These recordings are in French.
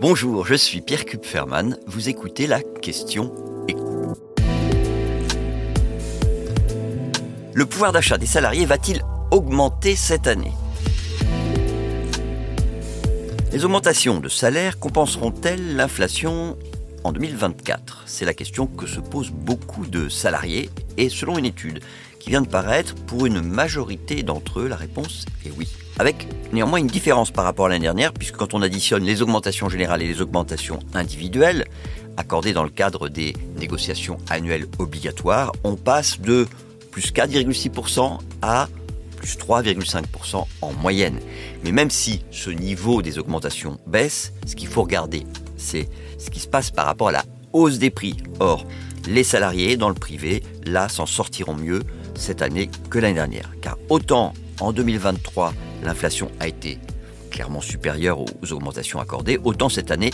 Bonjour, je suis Pierre Kupferman. Vous écoutez la question. Le pouvoir d'achat des salariés va-t-il augmenter cette année? Les augmentations de salaire compenseront-elles l'inflation en 2024 C'est la question que se posent beaucoup de salariés et selon une étude qui vient de paraître, pour une majorité d'entre eux, la réponse est oui. Avec néanmoins une différence par rapport à l'année dernière, puisque quand on additionne les augmentations générales et les augmentations individuelles, accordées dans le cadre des négociations annuelles obligatoires, on passe de plus 4,6% à plus 3,5% en moyenne. Mais même si ce niveau des augmentations baisse, ce qu'il faut regarder, c'est ce qui se passe par rapport à la hausse des prix. Or, les salariés dans le privé, là, s'en sortiront mieux cette année que l'année dernière. Car autant en 2023, l'inflation a été clairement supérieure aux augmentations accordées, autant cette année,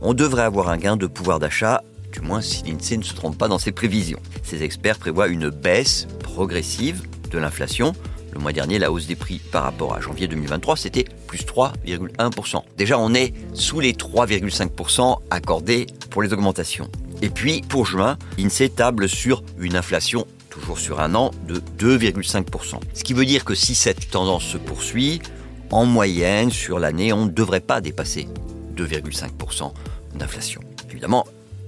on devrait avoir un gain de pouvoir d'achat, du moins si l'INSEE ne se trompe pas dans ses prévisions. Ces experts prévoient une baisse progressive de l'inflation. Le mois dernier, la hausse des prix par rapport à janvier 2023, c'était plus 3,1%. Déjà, on est sous les 3,5% accordés pour les augmentations. Et puis, pour juin, l'INSEE table sur une inflation sur un an, de 2,5%. Ce qui veut dire que si cette tendance se poursuit, en moyenne, sur l'année, on ne devrait pas dépasser 2,5% d'inflation. Évidemment,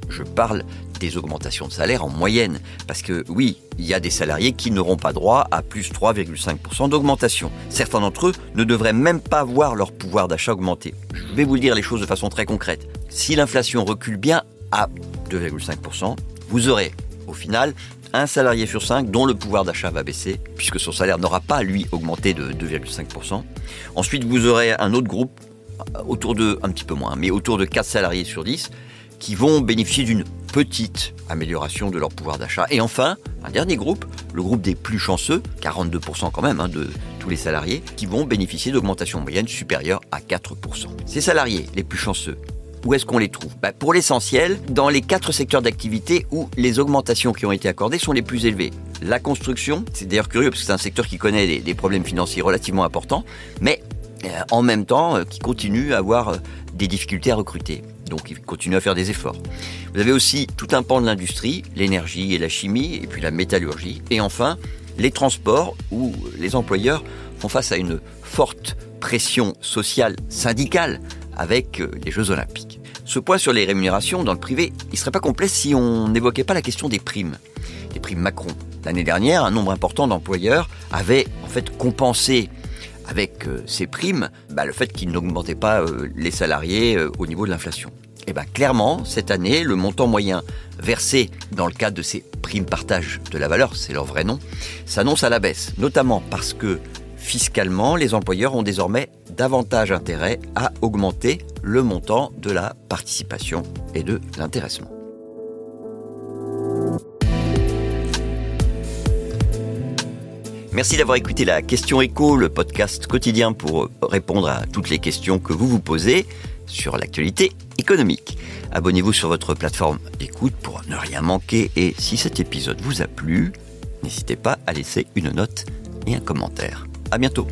je parle des augmentations de salaire en moyenne, parce que oui, il y a des salariés qui n'auront pas droit à plus 3,5% d'augmentation. Certains d'entre eux ne devraient même pas voir leur pouvoir d'achat augmenter. Je vais vous dire les choses de façon très concrète. Si l'inflation recule bien à 2,5%, vous aurez au final un salarié sur cinq dont le pouvoir d'achat va baisser, puisque son salaire n'aura pas, lui, augmenté de 2,5%. Ensuite, vous aurez un autre groupe, autour de, un petit peu moins, mais autour de 4 salariés sur 10, qui vont bénéficier d'une petite amélioration de leur pouvoir d'achat. Et enfin, un dernier groupe, le groupe des plus chanceux, 42% quand même hein, de tous les salariés, qui vont bénéficier d'augmentations moyennes supérieures à 4%. Ces salariés les plus chanceux, où est-ce qu'on les trouve bah, Pour l'essentiel, dans les quatre secteurs d'activité où les augmentations qui ont été accordées sont les plus élevées. La construction, c'est d'ailleurs curieux parce que c'est un secteur qui connaît des, problèmes financiers relativement importants, mais euh, en même temps euh, qui continue à avoir euh, des difficultés à recruter. Donc il continue à faire des efforts. Vous avez aussi tout un pan de l'industrie, l'énergie et la chimie, et puis la métallurgie. Et enfin, les transports, où les employeurs font face à une forte pression sociale syndicale avec les Jeux Olympiques. Ce point sur les rémunérations dans le privé, il ne serait pas complet si on n'évoquait pas la question des primes. Les primes Macron. L'année dernière, un nombre important d'employeurs avaient en fait compensé avec euh, ces primes bah, le fait qu'ils n'augmentaient pas euh, les salariés au niveau de l'inflation. Et bien clairement, cette année, le montant moyen versé dans le cadre de ces primes partage de la valeur, c'est leur vrai nom, s'annonce à la baisse, notamment parce que Fiscalement, les employeurs ont désormais davantage intérêt à augmenter le montant de la participation et de l'intéressement. Merci d'avoir écouté la question écho, le podcast quotidien pour répondre à toutes les questions que vous vous posez sur l'actualité économique. Abonnez-vous sur votre plateforme d'écoute pour ne rien manquer et si cet épisode vous a plu, n'hésitez pas à laisser une note et un commentaire. À bientôt.